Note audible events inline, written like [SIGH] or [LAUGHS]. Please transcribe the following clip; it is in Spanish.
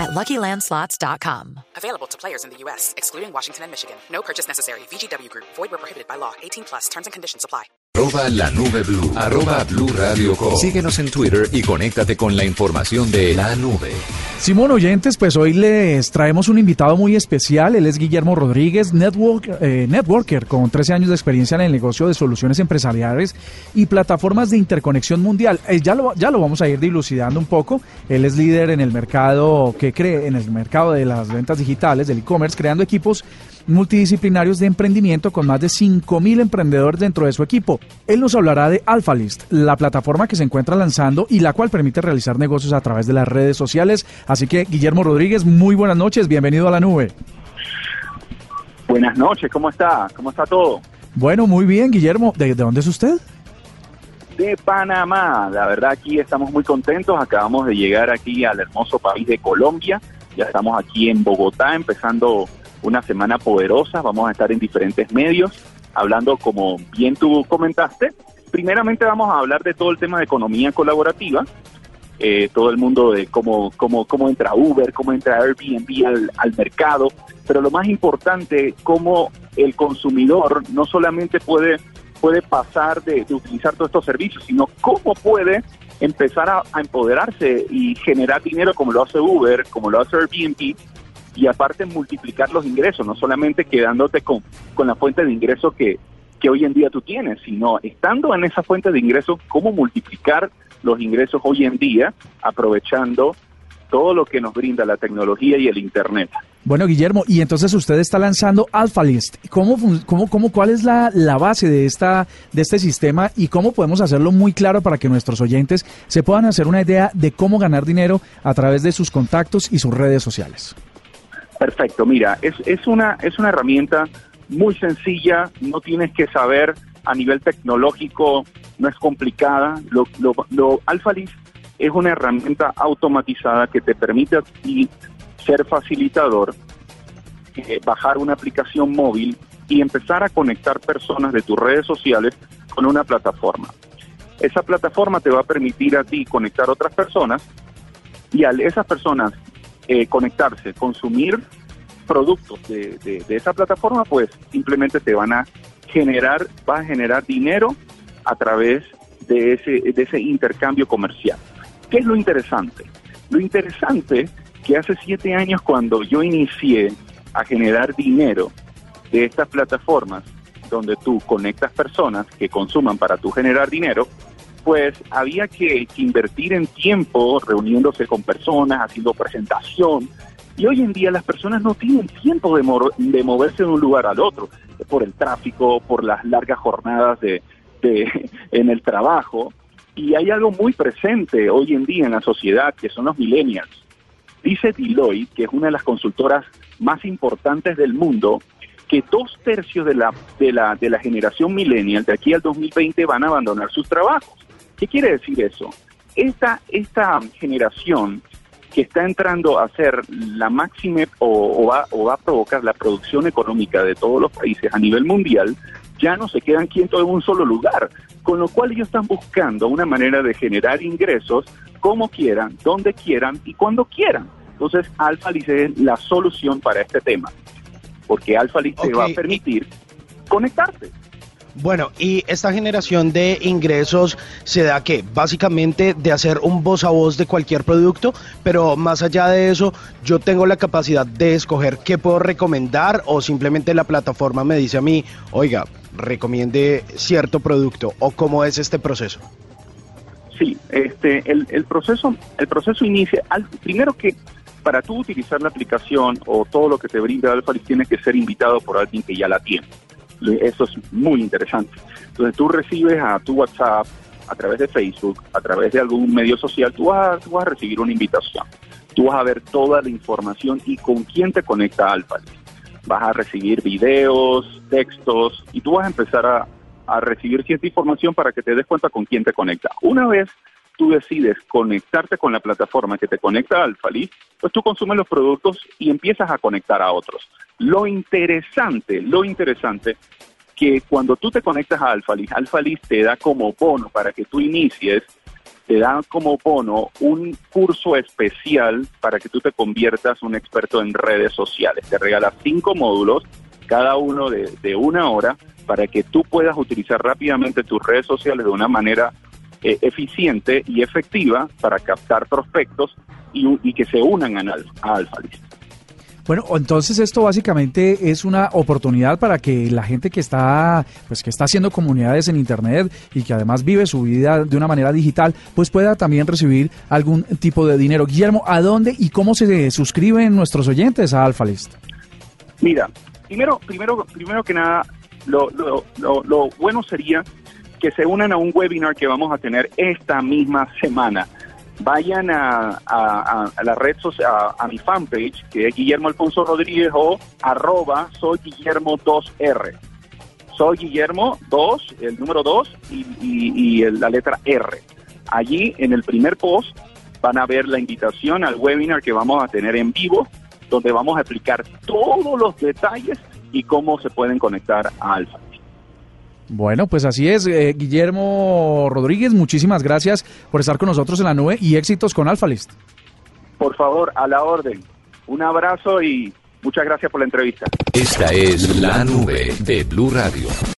at LuckyLandSlots.com. Available to players in the U.S., excluding Washington and Michigan. No purchase necessary. VGW Group. Void where prohibited by law. 18 plus. Terms and conditions apply. Arroba la nube blue. Arroba blue radio com. Síguenos en Twitter y conéctate con la información de la nube. Simón Oyentes, pues hoy les traemos un invitado muy especial. Él es Guillermo Rodríguez, network, eh, networker con 13 años de experiencia en el negocio de soluciones empresariales y plataformas de interconexión mundial. Eh, ya, lo, ya lo vamos a ir dilucidando un poco. Él es líder en el mercado que cree en el mercado de las ventas digitales, del e-commerce, creando equipos multidisciplinarios de emprendimiento con más de 5.000 emprendedores dentro de su equipo. Él nos hablará de AlphaList, la plataforma que se encuentra lanzando y la cual permite realizar negocios a través de las redes sociales. Así que, Guillermo Rodríguez, muy buenas noches, bienvenido a la nube. Buenas noches, ¿cómo está? ¿Cómo está todo? Bueno, muy bien, Guillermo. ¿De, de dónde es usted? De Panamá. La verdad, aquí estamos muy contentos. Acabamos de llegar aquí al hermoso país de Colombia. Ya estamos aquí en Bogotá, empezando una semana poderosa. Vamos a estar en diferentes medios, hablando como bien tú comentaste. Primeramente vamos a hablar de todo el tema de economía colaborativa, eh, todo el mundo de cómo, cómo, cómo entra Uber, cómo entra Airbnb al, mercado, pero lo más importante, cómo el consumidor no solamente puede, puede pasar de, utilizar todos estos servicios, sino cómo puede empezar a, empoderarse y generar dinero como lo hace Uber, como lo hace Airbnb, y aparte multiplicar los ingresos, no solamente quedándote con, con la fuente de ingresos que, que hoy en día tú tienes, sino estando en esa fuente de ingresos, cómo multiplicar los ingresos hoy en día aprovechando todo lo que nos brinda la tecnología y el Internet. Bueno, Guillermo, y entonces usted está lanzando AlphaList. ¿Cómo, cómo, cómo, ¿Cuál es la, la base de, esta, de este sistema y cómo podemos hacerlo muy claro para que nuestros oyentes se puedan hacer una idea de cómo ganar dinero a través de sus contactos y sus redes sociales? Perfecto, mira, es, es, una, es una herramienta muy sencilla, no tienes que saber a nivel tecnológico, no es complicada. Lo, lo, lo es una herramienta automatizada que te permite a ti ser facilitador, eh, bajar una aplicación móvil y empezar a conectar personas de tus redes sociales con una plataforma. Esa plataforma te va a permitir a ti conectar otras personas y al esas personas eh, conectarse, consumir productos de, de, esa plataforma, pues simplemente te van a generar, vas a generar dinero a través de ese, de ese intercambio comercial. ¿Qué es lo interesante? Lo interesante que hace siete años cuando yo inicié a generar dinero de estas plataformas, donde tú conectas personas que consuman para tú generar dinero, pues había que, invertir en tiempo reuniéndose con personas, haciendo presentación. Y hoy en día las personas no tienen tiempo de, de moverse de un lugar al otro, por el tráfico, por las largas jornadas de, de, [LAUGHS] en el trabajo. Y hay algo muy presente hoy en día en la sociedad, que son los millennials. Dice Deloitte, que es una de las consultoras más importantes del mundo, que dos tercios de la, de la, de la generación millennial de aquí al 2020 van a abandonar sus trabajos. ¿Qué quiere decir eso? Esta, esta generación que está entrando a ser la máxima o, o, va, o va a provocar la producción económica de todos los países a nivel mundial, ya no se quedan quietos en un solo lugar, con lo cual ellos están buscando una manera de generar ingresos como quieran, donde quieran y cuando quieran. Entonces, AlphaList es la solución para este tema, porque AlphaList okay. te va a permitir conectarte. Bueno, y esta generación de ingresos se da que básicamente de hacer un voz a voz de cualquier producto, pero más allá de eso, yo tengo la capacidad de escoger qué puedo recomendar o simplemente la plataforma me dice a mí, oiga, recomiende cierto producto o cómo es este proceso. Sí, este, el, proceso, el proceso inicia, al, primero que para tú utilizar la aplicación o todo lo que te brinda Alphalist tienes que ser invitado por alguien que ya la tiene. Eso es muy interesante. Entonces tú recibes a tu WhatsApp, a través de Facebook, a través de algún medio social, tú vas, a, tú vas a recibir una invitación. Tú vas a ver toda la información y con quién te conecta Alphalist. Vas a recibir videos, textos y tú vas a empezar a, a recibir cierta información para que te des cuenta con quién te conecta. Una vez tú decides conectarte con la plataforma que te conecta a Alphalist, pues tú consumes los productos y empiezas a conectar a otros. Lo interesante, lo interesante, que cuando tú te conectas a Alphalist, Alphalist te da como bono para que tú inicies, te da como bono un curso especial para que tú te conviertas un experto en redes sociales. Te regala cinco módulos, cada uno de, una hora, para que tú puedas utilizar rápidamente tus redes sociales de una manera eh, eficiente y efectiva para captar prospectos y, que se unan a, a. Bueno, entonces esto básicamente es una oportunidad para que la gente que está, pues que está haciendo comunidades en internet y que además vive su vida de una manera digital, pues pueda también recibir algún tipo de dinero. Guillermo, ¿a dónde y cómo se suscriben nuestros oyentes a AlphaList? Mira, primero, primero, primero que nada, lo, lo, lo, lo bueno sería que se unan a un webinar que vamos a tener esta misma semana vayan a, la red social, a, mi fanpage, que es Guillermo Alfonso Rodríguez o arroba soy Guillermo 2R. Soy Guillermo 2, el número 2 y, la letra R. Allí en el primer post van a ver la invitación al webinar que vamos a tener en vivo, donde vamos a explicar todos los detalles y cómo se pueden conectar a Alfa. Bueno, pues así es. Eh, Guillermo Rodríguez, muchísimas gracias por estar con nosotros en la nube y éxitos con Alphalist. Por favor, a la orden. Un abrazo y muchas gracias por la entrevista. Esta es la nube de Blue Radio.